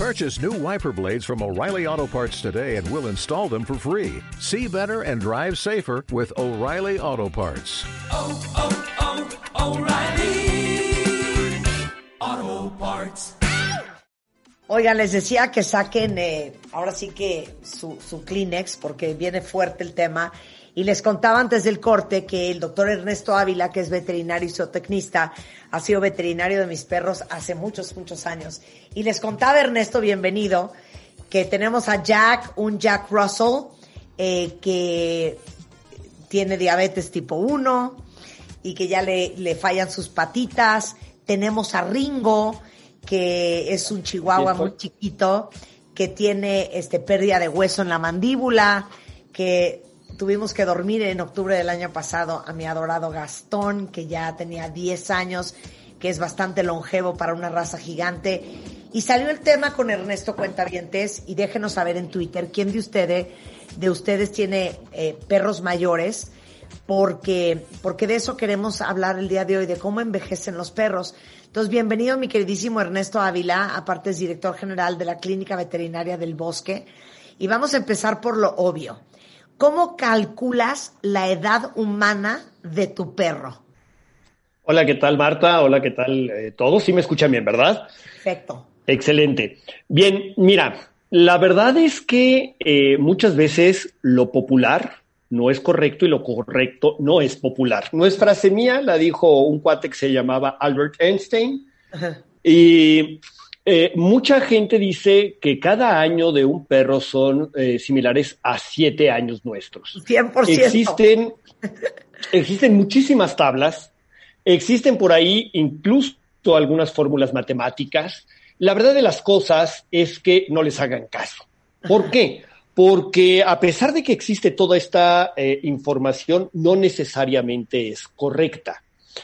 Purchase new wiper blades from O'Reilly Auto Parts today and we'll install them for free. See better and drive safer with O'Reilly Auto Parts. Oh, oh, O'Reilly Auto Parts. Oigan, les decía que saquen eh, ahora sí que su, su Kleenex porque viene fuerte el tema. Y les contaba antes del corte que el doctor Ernesto Ávila, que es veterinario y zootecnista, ha sido veterinario de mis perros hace muchos, muchos años. Y les contaba Ernesto, bienvenido, que tenemos a Jack, un Jack Russell, eh, que tiene diabetes tipo 1 y que ya le, le fallan sus patitas. Tenemos a Ringo, que es un chihuahua muy chiquito, que tiene este, pérdida de hueso en la mandíbula, que tuvimos que dormir en octubre del año pasado a mi adorado Gastón, que ya tenía 10 años, que es bastante longevo para una raza gigante. Y salió el tema con Ernesto Cuentavientes y déjenos saber en Twitter quién de ustedes, de ustedes tiene eh, perros mayores, porque, porque de eso queremos hablar el día de hoy, de cómo envejecen los perros. Entonces, bienvenido mi queridísimo Ernesto Ávila, aparte es director general de la Clínica Veterinaria del Bosque. Y vamos a empezar por lo obvio. ¿Cómo calculas la edad humana de tu perro? Hola, ¿qué tal Marta? Hola, ¿qué tal eh, todos? Sí me escuchan bien, ¿verdad? Perfecto. Excelente. Bien, mira, la verdad es que eh, muchas veces lo popular no es correcto y lo correcto no es popular. No es frase mía, la dijo un cuate que se llamaba Albert Einstein. Ajá. Y eh, mucha gente dice que cada año de un perro son eh, similares a siete años nuestros. 100%. Existen, existen muchísimas tablas, existen por ahí incluso algunas fórmulas matemáticas. La verdad de las cosas es que no les hagan caso. ¿Por qué? Porque a pesar de que existe toda esta eh, información, no necesariamente es correcta.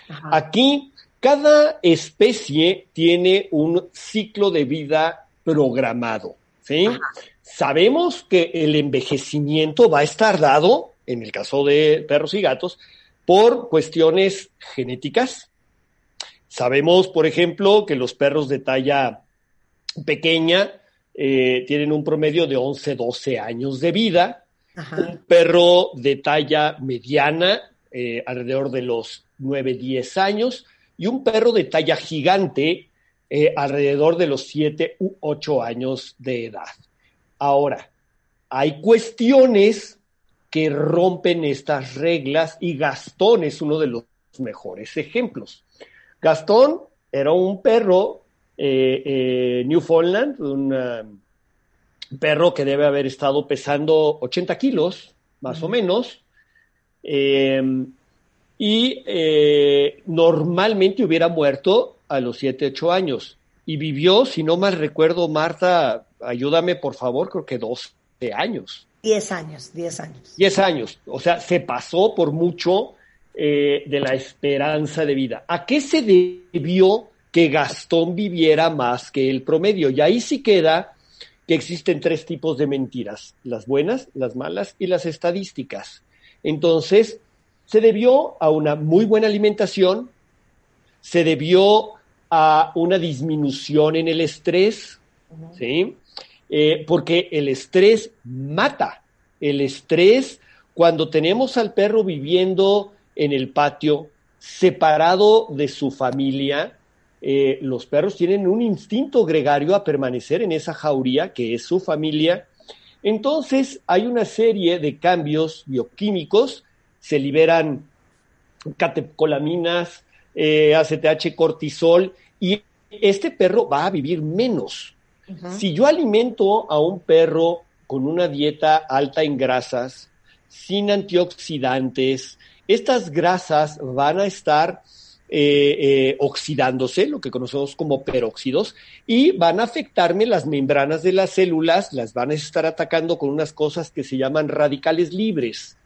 Ajá. Aquí cada especie tiene un ciclo de vida programado, ¿sí? Sabemos que el envejecimiento va a estar dado, en el caso de perros y gatos, por cuestiones genéticas. Sabemos, por ejemplo, que los perros de talla pequeña eh, tienen un promedio de 11, 12 años de vida. Ajá. Un perro de talla mediana, eh, alrededor de los 9, 10 años y un perro de talla gigante eh, alrededor de los 7 u 8 años de edad. Ahora, hay cuestiones que rompen estas reglas y Gastón es uno de los mejores ejemplos. Gastón era un perro eh, eh, Newfoundland, un uh, perro que debe haber estado pesando 80 kilos, más o menos. Eh, y eh, normalmente hubiera muerto a los 7, 8 años. Y vivió, si no mal recuerdo, Marta, ayúdame por favor, creo que 12 años. 10 años, 10 años. 10 años. O sea, se pasó por mucho eh, de la esperanza de vida. ¿A qué se debió que Gastón viviera más que el promedio? Y ahí sí queda que existen tres tipos de mentiras, las buenas, las malas y las estadísticas. Entonces, se debió a una muy buena alimentación, se debió a una disminución en el estrés, ¿sí? Eh, porque el estrés mata. El estrés, cuando tenemos al perro viviendo en el patio, separado de su familia, eh, los perros tienen un instinto gregario a permanecer en esa jauría que es su familia. Entonces hay una serie de cambios bioquímicos se liberan catecolaminas, eh, ACTH, cortisol, y este perro va a vivir menos. Uh -huh. Si yo alimento a un perro con una dieta alta en grasas, sin antioxidantes, estas grasas van a estar eh, eh, oxidándose, lo que conocemos como peróxidos, y van a afectarme las membranas de las células, las van a estar atacando con unas cosas que se llaman radicales libres.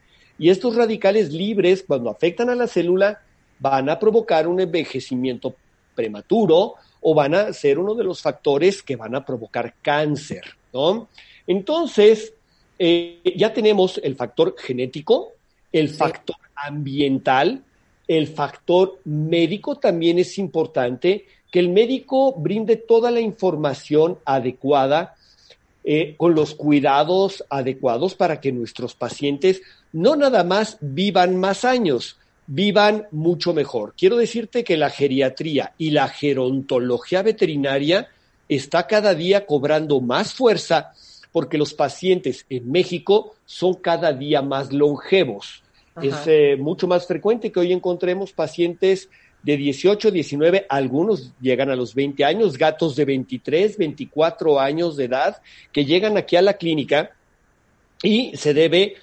Y estos radicales libres, cuando afectan a la célula, van a provocar un envejecimiento prematuro o van a ser uno de los factores que van a provocar cáncer, ¿no? Entonces, eh, ya tenemos el factor genético, el factor ambiental, el factor médico también es importante que el médico brinde toda la información adecuada eh, con los cuidados adecuados para que nuestros pacientes no nada más vivan más años, vivan mucho mejor. Quiero decirte que la geriatría y la gerontología veterinaria está cada día cobrando más fuerza porque los pacientes en México son cada día más longevos. Es eh, mucho más frecuente que hoy encontremos pacientes de 18, 19, algunos llegan a los 20 años, gatos de 23, 24 años de edad que llegan aquí a la clínica y se debe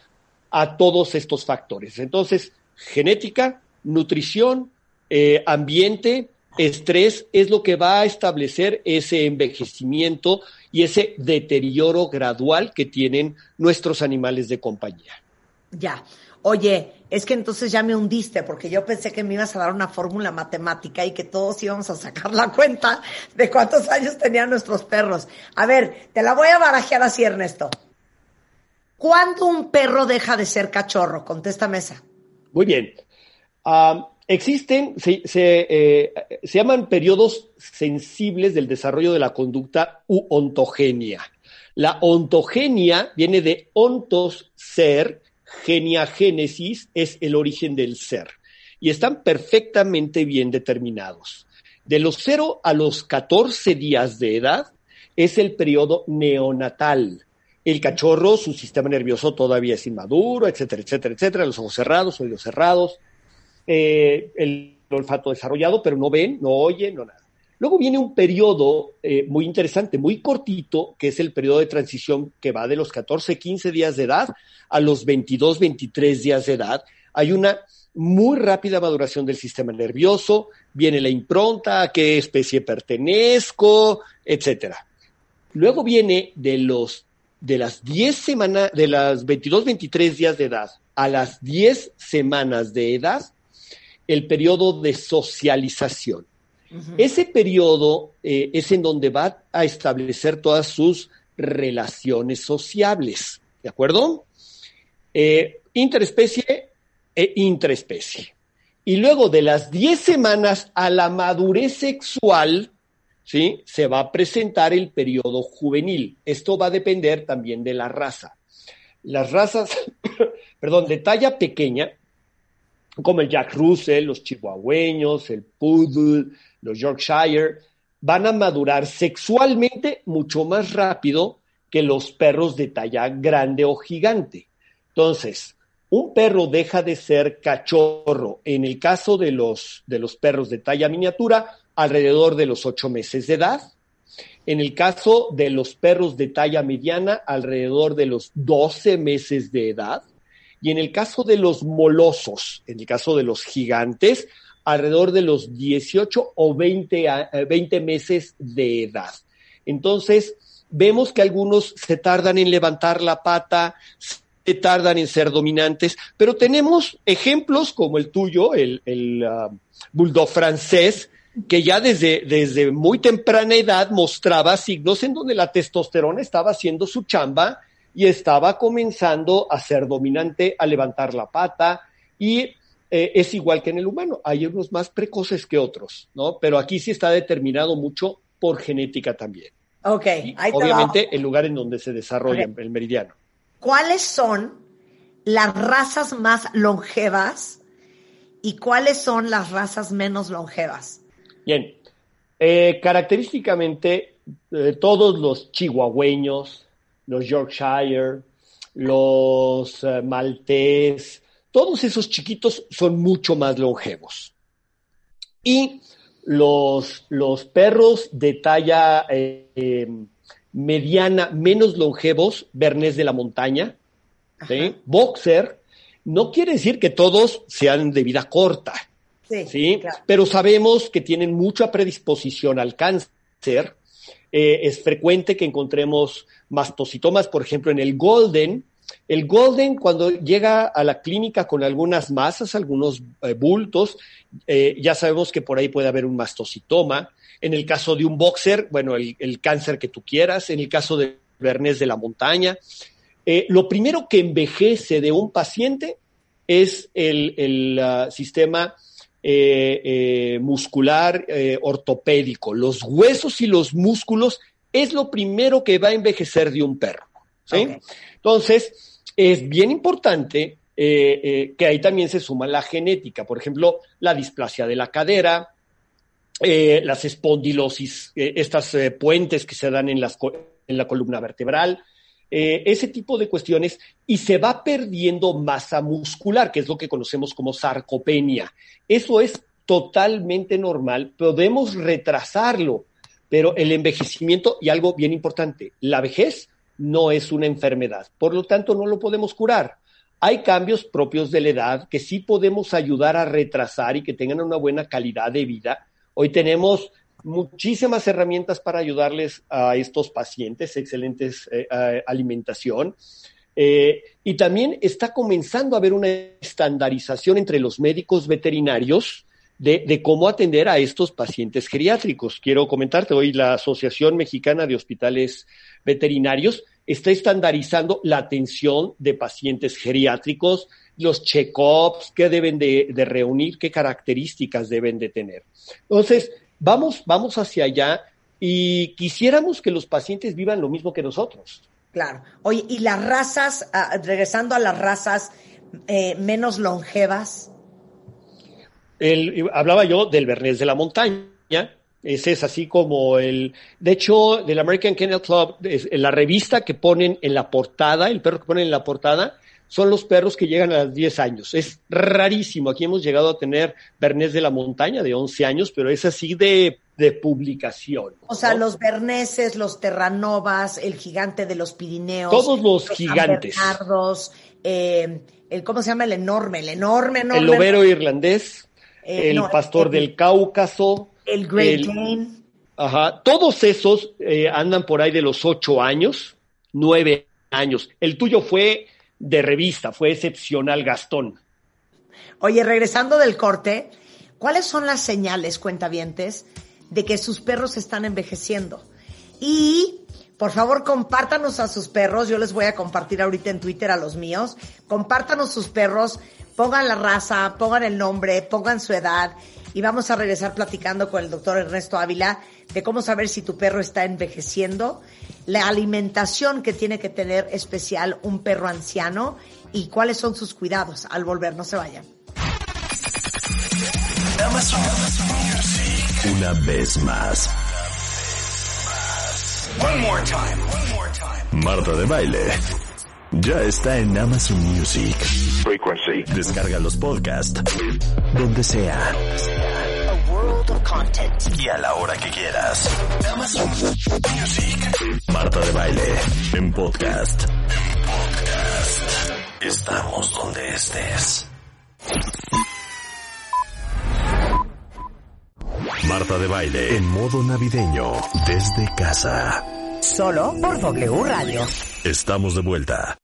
a todos estos factores. Entonces, genética, nutrición, eh, ambiente, estrés es lo que va a establecer ese envejecimiento y ese deterioro gradual que tienen nuestros animales de compañía. Ya. Oye, es que entonces ya me hundiste porque yo pensé que me ibas a dar una fórmula matemática y que todos íbamos a sacar la cuenta de cuántos años tenían nuestros perros. A ver, te la voy a barajear así, Ernesto. ¿Cuándo un perro deja de ser cachorro? Contéstame esa. Muy bien. existen, se, eh, se, llaman periodos sensibles del desarrollo de la conducta u ontogenia. La ontogenia viene de ontos, ser, geniagénesis es el origen del ser y están perfectamente bien determinados. De los 0 a los 14 días de edad es el periodo neonatal. El cachorro, su sistema nervioso todavía es inmaduro, etcétera, etcétera, etcétera, los ojos cerrados, oídos cerrados, eh, el olfato desarrollado, pero no ven, no oyen, no nada. Luego viene un periodo eh, muy interesante, muy cortito, que es el periodo de transición que va de los 14, 15 días de edad a los 22, 23 días de edad. Hay una muy rápida maduración del sistema nervioso, viene la impronta, a qué especie pertenezco, etcétera. Luego viene de los de las 10 semanas, de las 22, 23 días de edad a las 10 semanas de edad, el periodo de socialización. Ese periodo eh, es en donde va a establecer todas sus relaciones sociables, ¿de acuerdo? Eh, interespecie e intraespecie. Y luego de las 10 semanas a la madurez sexual, ¿sí? Se va a presentar el periodo juvenil. Esto va a depender también de la raza. Las razas, perdón, de talla pequeña, como el Jack Russell, los chihuahueños, el Poodle, los Yorkshire, van a madurar sexualmente mucho más rápido que los perros de talla grande o gigante. Entonces, un perro deja de ser cachorro en el caso de los, de los perros de talla miniatura alrededor de los ocho meses de edad. En el caso de los perros de talla mediana, alrededor de los 12 meses de edad. Y en el caso de los molosos, en el caso de los gigantes, alrededor de los 18 o 20, 20 eh, meses de edad. Entonces, vemos que algunos se tardan en levantar la pata, se tardan en ser dominantes, pero tenemos ejemplos como el tuyo, el, el uh, bulldog francés, que ya desde, desde muy temprana edad mostraba signos en donde la testosterona estaba haciendo su chamba y estaba comenzando a ser dominante, a levantar la pata y eh, es igual que en el humano. Hay unos más precoces que otros, ¿no? Pero aquí sí está determinado mucho por genética también. Ok, Obviamente el lugar en donde se desarrolla el meridiano. ¿Cuáles son las razas más longevas y cuáles son las razas menos longevas? Bien, eh, característicamente eh, todos los chihuahueños, los Yorkshire, los maltés, todos esos chiquitos son mucho más longevos. Y los, los perros de talla eh, em, mediana, menos longevos, Bernés de la montaña, boxer, no quiere decir que todos sean de vida corta, sí, pero sabemos que tienen mucha predisposición al cáncer. Eh, es frecuente que encontremos mastocitomas, por ejemplo, en el golden, el golden, cuando llega a la clínica con algunas masas, algunos eh, bultos, eh, ya sabemos que por ahí puede haber un mastocitoma. En el caso de un boxer, bueno, el, cáncer que tú quieras. En el caso de Bernés de la montaña. Lo primero que envejece de un paciente es el, ah, sistema eh, eh, muscular eh, ortopédico. Los huesos y los músculos es lo primero que va a envejecer de un perro. Entonces, es bien importante que ahí también se suma la genética. Por ejemplo, la displasia de la cadera, las espondilosis, estas puentes que se dan en, las co- en la columna vertebral, eh, ese tipo de cuestiones, y se va perdiendo masa muscular, que es lo que conocemos como sarcopenia. Eso es totalmente normal, podemos retrasarlo, pero el envejecimiento, y algo bien importante, la vejez no es una enfermedad, por lo tanto no lo podemos curar. Hay cambios propios de la edad que sí podemos ayudar a retrasar y que tengan una buena calidad de vida. Hoy tenemos muchísimas herramientas para ayudarles a estos pacientes, excelentes eh, alimentación. Eh, y también está comenzando a haber una estandarización entre los médicos veterinarios de, cómo atender a estos pacientes geriátricos. Quiero comentarte, hoy la Asociación Mexicana de Hospitales Veterinarios está estandarizando la atención de pacientes geriátricos, los check-ups, qué deben de, de, reunir, qué características deben de tener. Entonces, vamos, vamos hacia allá y quisiéramos que los pacientes vivan lo mismo que nosotros. Claro. Oye, ¿y las razas, uh, regresando a las razas eh, menos longevas? El, hablaba yo del Bernés de la montaña, ese es así como el, de hecho, del American Kennel Club, es, la revista que ponen en la portada, el perro que ponen en la portada, son los perros que llegan a los 10 años. Es rarísimo. Aquí hemos llegado a tener Bernés de la montaña de 11 años, pero es así de, de publicación. O sea, ¿no? los berneses, los terranovas, el gigante de los Pirineos. Todos los, los gigantes. Bernardos, eh, el, ¿cómo se llama? El enorme, el enorme, enorme. El lobero irlandés, eh, el no, pastor el, del Cáucaso. El Great Dane. Ajá, todos esos eh, andan por ahí de los 8 años, 9 años. El tuyo fue de revista, fue excepcional, Gastón. Oye, regresando del corte, ¿cuáles son las señales, cuentavientes, de que sus perros están envejeciendo? Y, por favor, compártanos a sus perros, yo les voy a compartir ahorita en Twitter a los míos, compártanos sus perros, pongan la raza, pongan el nombre, pongan su edad, y vamos a regresar platicando con el doctor Ernesto Ávila de cómo saber si tu perro está envejeciendo, la alimentación que tiene que tener especial un perro anciano y cuáles son sus cuidados al volver. No se vayan. Una vez más. One more time. One more time. Marta de baile. Ya está en Amazon Music. Frequency. Descarga los podcasts. Donde sea. A world of content. Y a la hora que quieras. Amazon Music. Marta de baile. En podcast. En podcast. Estamos donde estés. Marta de baile. En modo navideño. Desde casa. Solo por W Radio. Estamos de vuelta.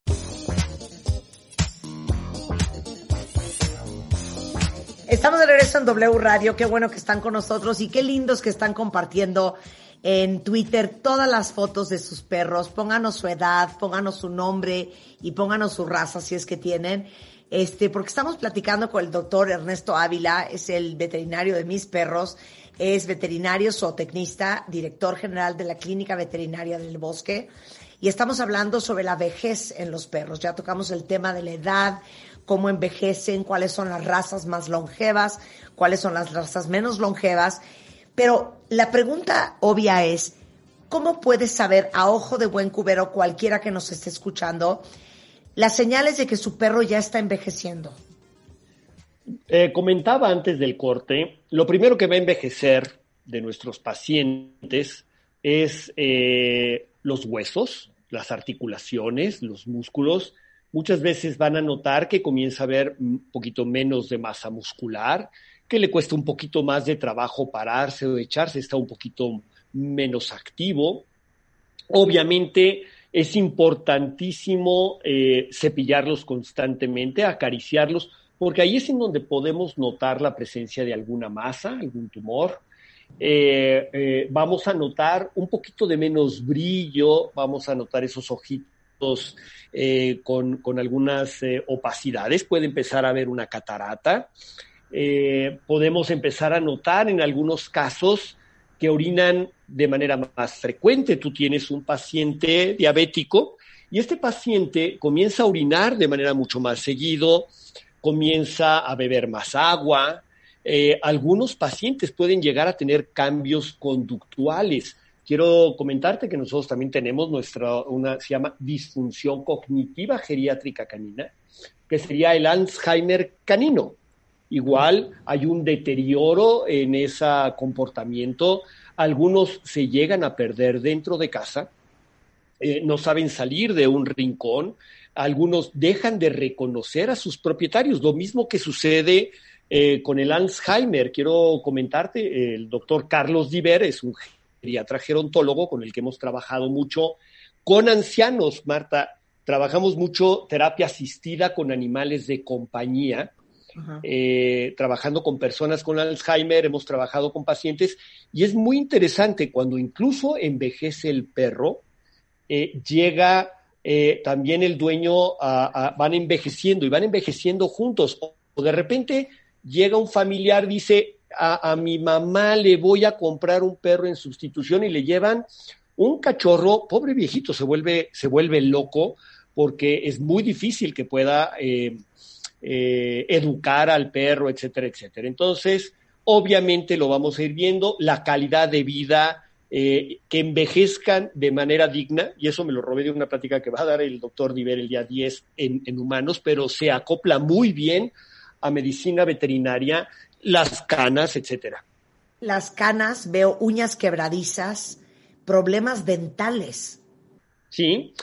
Estamos de regreso en W Radio. Qué bueno que están con nosotros y qué lindos que están compartiendo en Twitter todas las fotos de sus perros. Pónganos su edad, pónganos su nombre y pónganos su raza si es que tienen. Este, porque estamos platicando con el doctor Ernesto Ávila, es el veterinario de mis perros, es veterinario zootecnista, director general de la Clínica Veterinaria del Bosque. Y estamos hablando sobre la vejez en los perros. Ya tocamos el tema de la edad, cómo envejecen, cuáles son las razas más longevas, cuáles son las razas menos longevas. Pero la pregunta obvia es, ¿cómo puedes saber a ojo de buen cubero cualquiera que nos esté escuchando las señales de que su perro ya está envejeciendo? Eh, comentaba antes del corte, lo primero que va a envejecer de nuestros pacientes es eh, los huesos, las articulaciones, los músculos. Muchas veces van a notar que comienza a haber un poquito menos de masa muscular, que le cuesta un poquito más de trabajo pararse o echarse, está un poquito menos activo. Obviamente es importantísimo eh, cepillarlos constantemente, acariciarlos, porque ahí es en donde podemos notar la presencia de alguna masa, algún tumor. Eh, eh, vamos a notar un poquito de menos brillo, vamos a notar esos ojitos con, con, algunas opacidades, puede empezar a haber una catarata. eh, podemos empezar a notar en algunos casos que orinan de manera más frecuente. Tú tienes un paciente diabético y este paciente comienza a orinar de manera mucho más seguido, comienza a beber más agua. Eh, algunos pacientes pueden llegar a tener cambios conductuales. Quiero comentarte que nosotros también tenemos nuestra, una, se llama disfunción cognitiva geriátrica canina, que sería el Alzheimer canino. Igual hay un deterioro en ese comportamiento. Algunos se llegan a perder dentro de casa, eh, no saben salir de un rincón, algunos dejan de reconocer a sus propietarios, lo mismo que sucede eh, con el Alzheimer. Quiero comentarte, el doctor Carlos Diver es un geriatra gerontólogo con el que hemos trabajado mucho con ancianos, Marta. Trabajamos mucho terapia asistida con animales de compañía, eh, trabajando con personas con Alzheimer, hemos trabajado con pacientes y es muy interesante cuando incluso envejece el perro, eh, llega eh, también el dueño, van envejeciendo y van envejeciendo juntos. O, de repente llega un familiar, dice, a, mi mamá le voy a comprar un perro en sustitución y le llevan un cachorro, pobre viejito, se vuelve, se vuelve loco porque es muy difícil que pueda eh, educar al perro, etcétera, etcétera. Entonces, obviamente lo vamos a ir viendo, la calidad de vida eh, que envejezcan de manera digna, y eso me lo robé de una plática que va a dar el doctor Diver el día 10 en, humanos, pero se acopla muy bien a medicina veterinaria, las canas, etcétera. Las canas, veo uñas quebradizas, problemas dentales. Sí,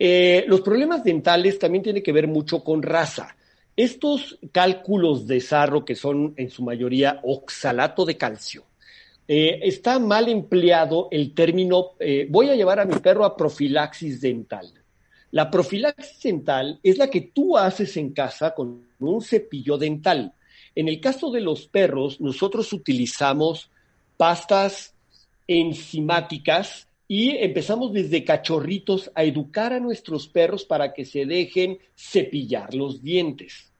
eh, los problemas dentales también tienen que ver mucho con raza. Estos cálculos de sarro, que son en su mayoría oxalato de calcio, eh, está mal empleado el término, eh, voy a llevar a mi perro a profilaxis dental. La profilaxis dental es la que tú haces en casa con un cepillo dental. En el caso de los perros, nosotros utilizamos pastas enzimáticas y empezamos desde cachorritos a educar a nuestros perros para que se dejen cepillar los dientes.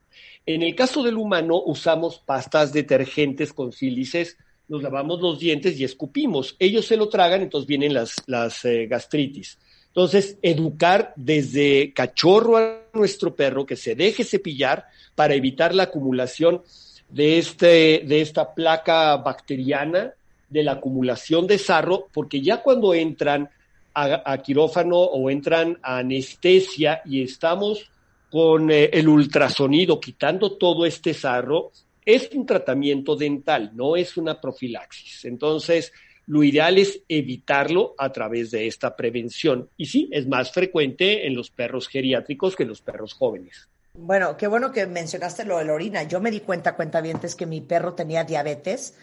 En el caso del humano usamos pastas detergentes con sílices nos lavamos los dientes y escupimos. Ellos se lo tragan, entonces vienen las, las eh, gastritis. Entonces, educar desde cachorro a nuestro perro que se deje cepillar para evitar la acumulación de, este, de esta placa bacteriana, de la acumulación de sarro, porque ya cuando entran a, quirófano o entran a anestesia y estamos con eh, el ultrasonido quitando todo este sarro, es un tratamiento dental, no es una profilaxis. Entonces, lo ideal es evitarlo a través de esta prevención. Y sí, es más frecuente en los perros geriátricos que en los perros jóvenes. Bueno, qué bueno que mencionaste lo de la orina. Yo me di cuenta, cuenta es que mi perro tenía diabetes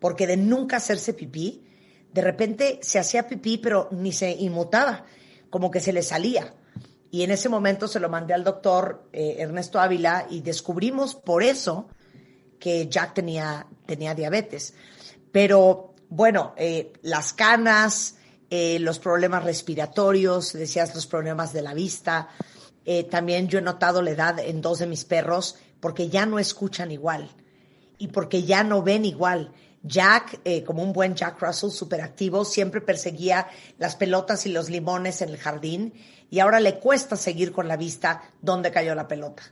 porque de nunca hacerse pipí, de repente se hacía pipí, pero ni se inmutaba, como que se le salía. Y en ese momento se lo mandé al doctor eh, Ernesto Ávila y descubrimos por eso que Jack tenía, tenía diabetes. Pero bueno, eh, las canas, eh, los problemas respiratorios, decías los problemas de la vista. Eh, también yo he notado la edad en dos de mis perros porque ya no escuchan igual y porque ya no ven igual. Jack, como un buen Jack Russell, súper activo, siempre perseguía las pelotas y los limones en el jardín y ahora le cuesta seguir con la vista dónde cayó la pelota.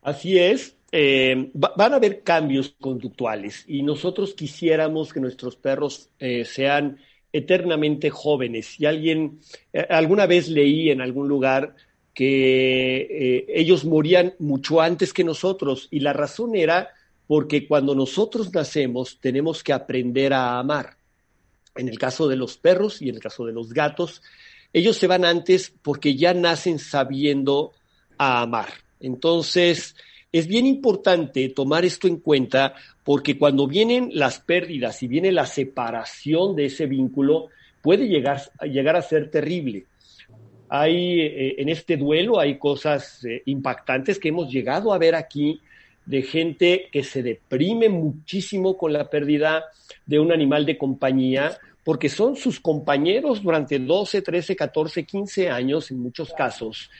Así es, eh, van a haber cambios conductuales y nosotros quisiéramos que nuestros perros eh, sean eternamente jóvenes. Y alguien, eh, alguna vez leí en algún lugar que ellos morían mucho antes que nosotros y la razón era porque cuando nosotros nacemos tenemos que aprender a amar. En el caso de los perros y en el caso de los gatos, ellos se van antes porque ya nacen sabiendo a amar. Entonces, es bien importante tomar esto en cuenta porque cuando vienen las pérdidas y viene la separación de ese vínculo, puede llegar, llegar a ser terrible. Hay, eh, en este duelo hay cosas eh, impactantes que hemos llegado a ver aquí de gente que se deprime muchísimo con la pérdida de un animal de compañía porque son sus compañeros durante 12, 13, 14, 15 años en muchos casos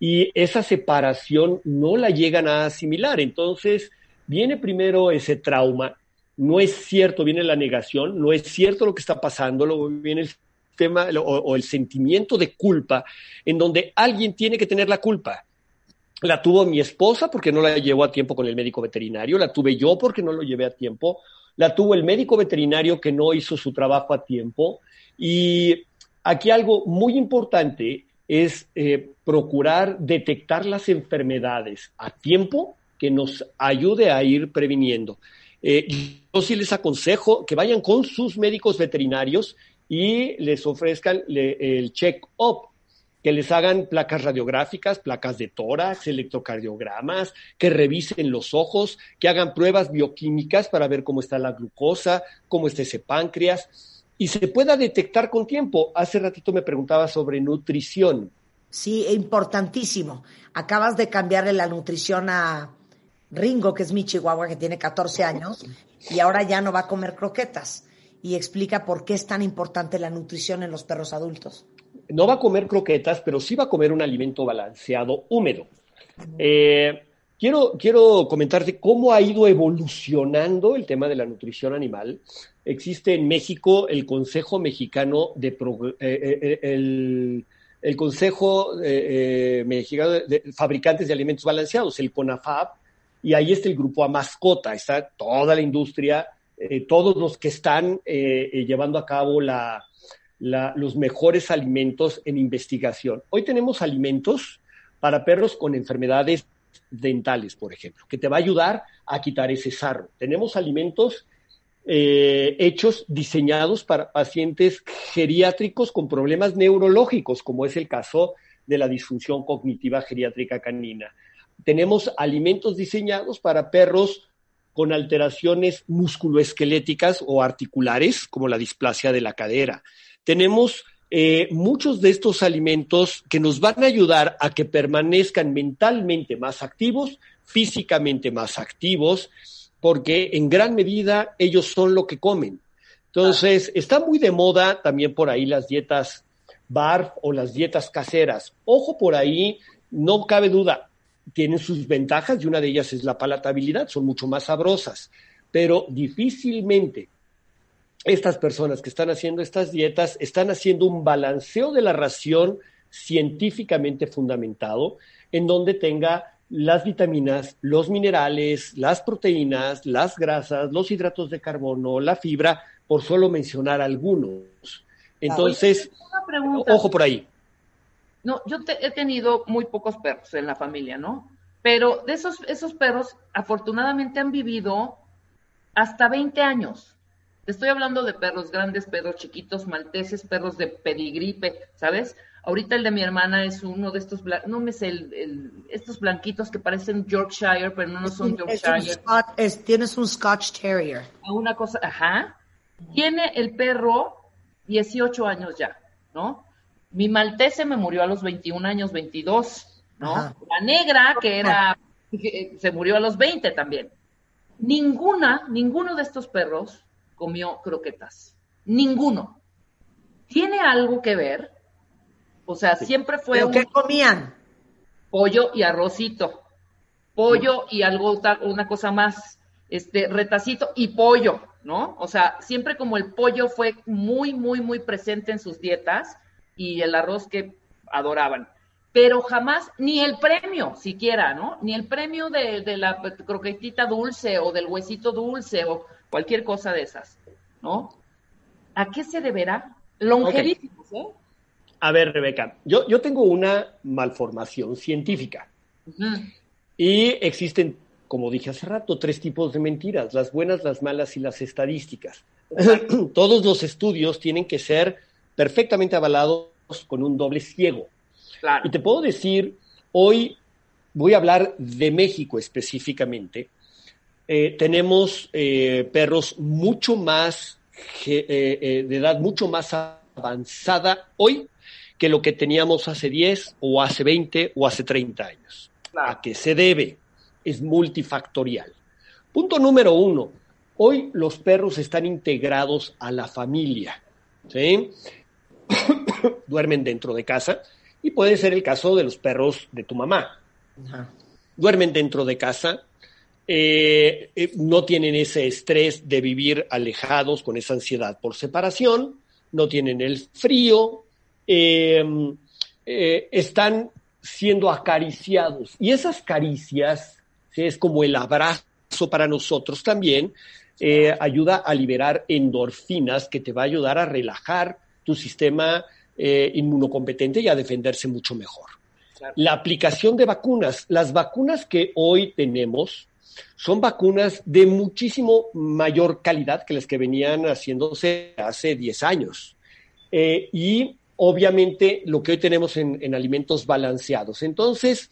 y esa separación no la llegan a asimilar. Entonces, viene primero ese trauma, no es cierto, viene la negación, no es cierto lo que está pasando, luego viene el tema o, o el sentimiento de culpa, en donde alguien tiene que tener la culpa. La tuvo mi esposa porque no la llevó a tiempo con el médico veterinario, la tuve yo porque no lo llevé a tiempo, la tuvo el médico veterinario que no hizo su trabajo a tiempo. Y aquí algo muy importante es eh, procurar detectar las enfermedades a tiempo que nos ayude a ir previniendo. Eh, yo sí les aconsejo que vayan con sus médicos veterinarios y les ofrezcan el check-up, que les hagan placas radiográficas, placas de tórax, electrocardiogramas, que revisen los ojos, que hagan pruebas bioquímicas para ver cómo está la glucosa, cómo está ese páncreas, y se pueda detectar con tiempo. Hace ratito me preguntaba sobre nutrición. Sí, importantísimo. Acabas de cambiarle la nutrición a Ringo, que es mi chihuahua, que tiene 14 años, y ahora ya no va a comer croquetas. Y explica por qué es tan importante la nutrición en los perros adultos. no va a comer croquetas, pero sí va a comer un alimento balanceado húmedo. Eh, quiero, quiero comentarte cómo ha ido evolucionando el tema de la nutrición animal. Existe en México el Consejo Mexicano de Pro- eh, eh, el, el Consejo eh, eh, Mexicano de, Fabricantes de Alimentos Balanceados, el CONAFAB, y ahí está el grupo Amascota, está toda la industria, eh, todos los que están eh, eh, llevando a cabo la, la- los mejores alimentos en investigación. Hoy tenemos alimentos para perros con enfermedades dentales, por ejemplo, que te va a ayudar a quitar ese sarro. Tenemos alimentos eh, hechos, diseñados para pacientes geriátricos con problemas neurológicos, como es el caso de la disfunción cognitiva geriátrica canina. Tenemos alimentos diseñados para perros con alteraciones musculoesqueléticas o articulares, como la displasia de la cadera. Tenemos eh, muchos de estos alimentos que nos van a ayudar a que permanezcan mentalmente más activos, físicamente más activos, porque en gran medida ellos son lo que comen. Entonces, está muy de moda también por ahí las dietas BARF o las dietas caseras. Ojo por ahí, no cabe duda, tienen sus ventajas y una de ellas es la palatabilidad, son mucho más sabrosas, pero difícilmente estas personas que están haciendo estas dietas están haciendo un balanceo de la ración científicamente fundamentado, en donde tenga las vitaminas, los minerales, las proteínas, las grasas, los hidratos de carbono, la fibra, por solo mencionar algunos. Entonces, pregunta. ojo por ahí. No, yo te- he tenido muy pocos perros en la familia, ¿no? Pero de esos, esos perros, afortunadamente han vivido hasta 20 años. Te estoy hablando de perros grandes, perros chiquitos, malteses, perros de pedigripe, ¿sabes? Ahorita el de mi hermana es uno de estos, no me sé, el- el- estos blanquitos que parecen Yorkshire, pero no, no son Es un Yorkshire. Es- tienes un Scotch Terrier. una cosa, ajá. Tiene el perro 18 años ya, ¿no? Mi maltese me murió a los 21 años, 22, ¿no? Ajá. La negra, que era, que se murió a los 20 también. Ninguna, ninguno de estos perros comió croquetas. Ninguno. ¿Tiene algo que ver? O sea, siempre fue ¿Pero un qué comían? pollo y arrocito, pollo y algo, otra- una cosa más, este, retacito y pollo, ¿no? O sea, siempre como el pollo fue muy, muy, muy presente en sus dietas y el arroz que adoraban. Pero jamás, ni el premio siquiera, ¿no? Ni el premio de, de la croquetita dulce o del huesito dulce o cualquier cosa de esas, ¿no? ¿A qué se deberá? Longevísimos, ¿eh? A ver, Rebeca, yo, yo tengo una malformación científica. Y existen, como dije hace rato, tres tipos de mentiras, las buenas, las malas y las estadísticas. Todos los estudios tienen que ser perfectamente avalados con un doble ciego. Claro. Y te puedo decir, hoy voy a hablar de México específicamente. Eh, tenemos eh, perros mucho más, eh, eh, de edad mucho más avanzada hoy que lo que teníamos hace 10 o hace 20 o hace 30 años. Claro. ¿A qué se debe? Es multifactorial. Punto número uno. Hoy los perros están integrados a la familia. ¿sí? Duermen dentro de casa y puede ser el caso de los perros de tu mamá. Ajá. Duermen dentro de casa, eh, eh, no tienen ese estrés de vivir alejados con esa ansiedad por separación, no tienen el frío, eh, eh, están siendo acariciados. Y esas caricias, ¿sí? es como el abrazo para nosotros también, eh, ayuda a liberar endorfinas que te va a ayudar a relajar tu sistema eh, inmunocompetente y a defenderse mucho mejor. La aplicación de vacunas. Las vacunas que hoy tenemos son vacunas de muchísimo mayor calidad que las que venían haciéndose hace 10 años. Eh, y obviamente lo que hoy tenemos en, en alimentos balanceados. Entonces,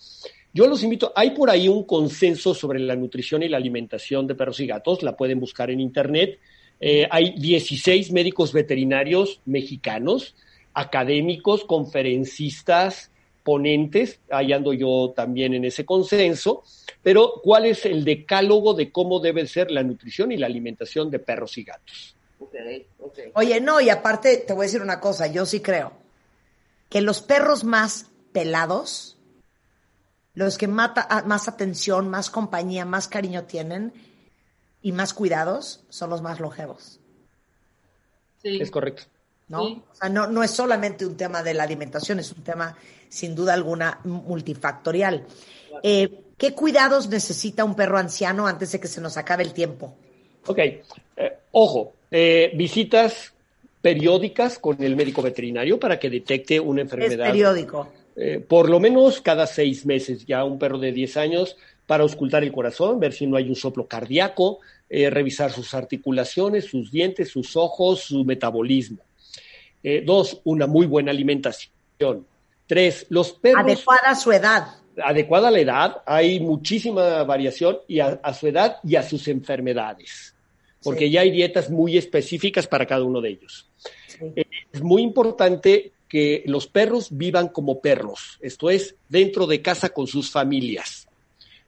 yo los invito, hay por ahí un consenso sobre la nutrición y la alimentación de perros y gatos, la pueden buscar en internet. Eh, hay 16 médicos veterinarios mexicanos, académicos, conferencistas, ponentes, ahí ando yo también en ese consenso, pero ¿cuál es el decálogo de cómo debe ser la nutrición y la alimentación de perros y gatos? Oye, no, y aparte te voy a decir una cosa, yo sí creo que los perros más pelados, los que mata, a- más atención, más compañía, más cariño tienen y más cuidados, son los más longevos, Sí. Es correcto. ¿no? Sí. O sea, no, no es solamente un tema de la alimentación, es un tema sin duda alguna multifactorial. Eh, ¿Qué cuidados necesita un perro anciano antes de que se nos acabe el tiempo? Ok, eh, ojo, eh, visitas periódicas con el médico veterinario para que detecte una Es enfermedad. periódico. eh, por lo menos cada seis meses, ya un perro de 10 años, para auscultar el corazón, ver si no hay un soplo cardíaco, revisar sus articulaciones, sus dientes, sus ojos, su metabolismo. Dos, una muy buena alimentación. Tres, los perros Adecuada a su edad. adecuada a la edad, hay muchísima variación y a, a su edad y a sus enfermedades, porque Sí. ya hay dietas muy específicas para cada uno de ellos. Sí. Eh, Es muy importante que los perros vivan como perros, esto es, dentro de casa con sus familias.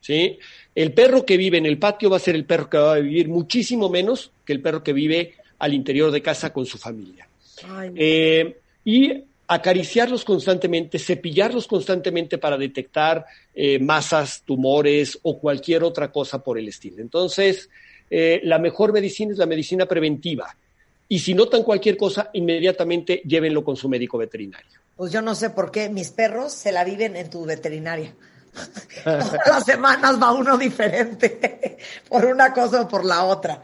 ¿sí? El perro que vive en el patio va a ser el perro que va a vivir muchísimo menos que el perro que vive al interior de casa con su familia. Ay, Eh, y acariciarlos constantemente, cepillarlos constantemente para detectar eh, masas, tumores o cualquier otra cosa por el estilo. Entonces, eh, la mejor medicina es la medicina preventiva. Y si notan cualquier cosa, inmediatamente llévenlo con su médico veterinario. Pues yo no sé por qué mis perros se la viven en tu veterinaria. Todas las semanas va uno diferente, por una cosa o por la otra.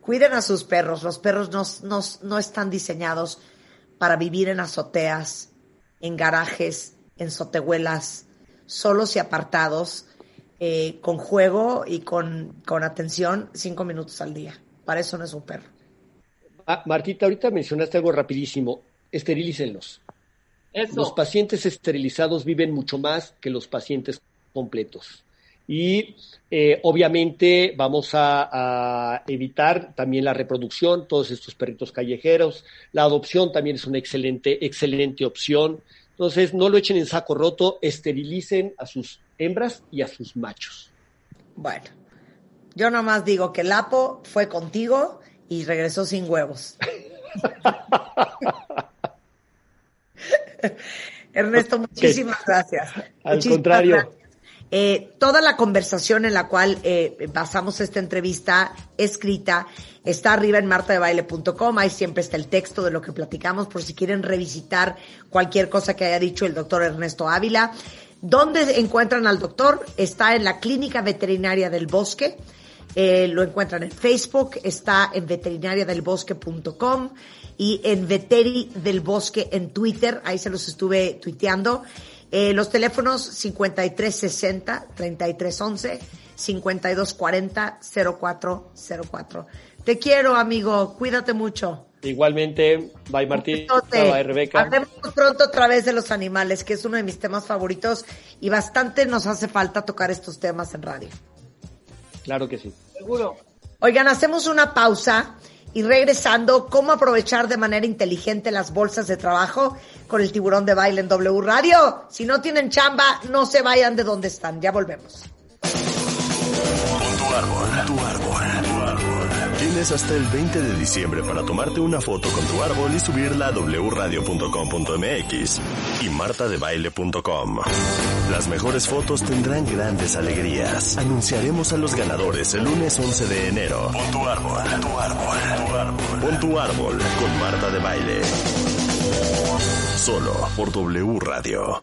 Cuiden a sus perros. Los perros no, están diseñados para vivir en azoteas, en garajes, en sotehuelas, solos y apartados, eh, con juego y con, con atención cinco minutos al día. Para eso no es un perro. Ah, Martita, ahorita mencionaste algo rapidísimo. Esterilícenlos. Eso. Los pacientes esterilizados viven mucho más que los pacientes completos. Y eh, obviamente vamos a, a evitar también la reproducción, todos estos perritos callejeros. La adopción también es una excelente, excelente opción. Entonces, no lo echen en saco roto, esterilicen a sus hembras y a sus machos. Bueno, yo nomás digo que Lapo fue contigo y regresó sin huevos. Ernesto, muchísimas gracias. Al Muchísimas contrario. gracias. Eh, toda la conversación en la cual eh, basamos esta entrevista escrita está arriba en martadebaile.com. Ahí siempre está el texto de lo que platicamos por si quieren revisitar cualquier cosa que haya dicho el doctor Ernesto Ávila. ¿Dónde encuentran al doctor? Está en la Clínica Veterinaria del Bosque. Eh, lo encuentran en Facebook, está en veterinariadelbosque.com y en Veteri del Bosque en Twitter. Ahí se los estuve tuiteando. Eh, los teléfonos 5360 3311 5240 0404. Te quiero, amigo. Cuídate mucho. Igualmente, bye Martín, bye Rebeca. Hablemos pronto otra vez de los animales, que es uno de mis temas favoritos y bastante nos hace falta tocar estos temas en radio. Claro que sí. Seguro. Oigan, hacemos una pausa y regresando, cómo aprovechar de manera inteligente las bolsas de trabajo con el tiburón de baile en W Radio. Si no tienen chamba, no se vayan de donde están. Ya volvemos. Tu árbol, tu árbol. Tienes hasta el 20 de diciembre para tomarte una foto con tu árbol y subirla a wradio.com.mx y martadebaile.com. Las mejores fotos tendrán grandes alegrías. Anunciaremos a los ganadores el lunes 11 de enero. Pon tu árbol, tu árbol, tu árbol. Pon tu árbol con Marta de Baile. Solo por W Radio.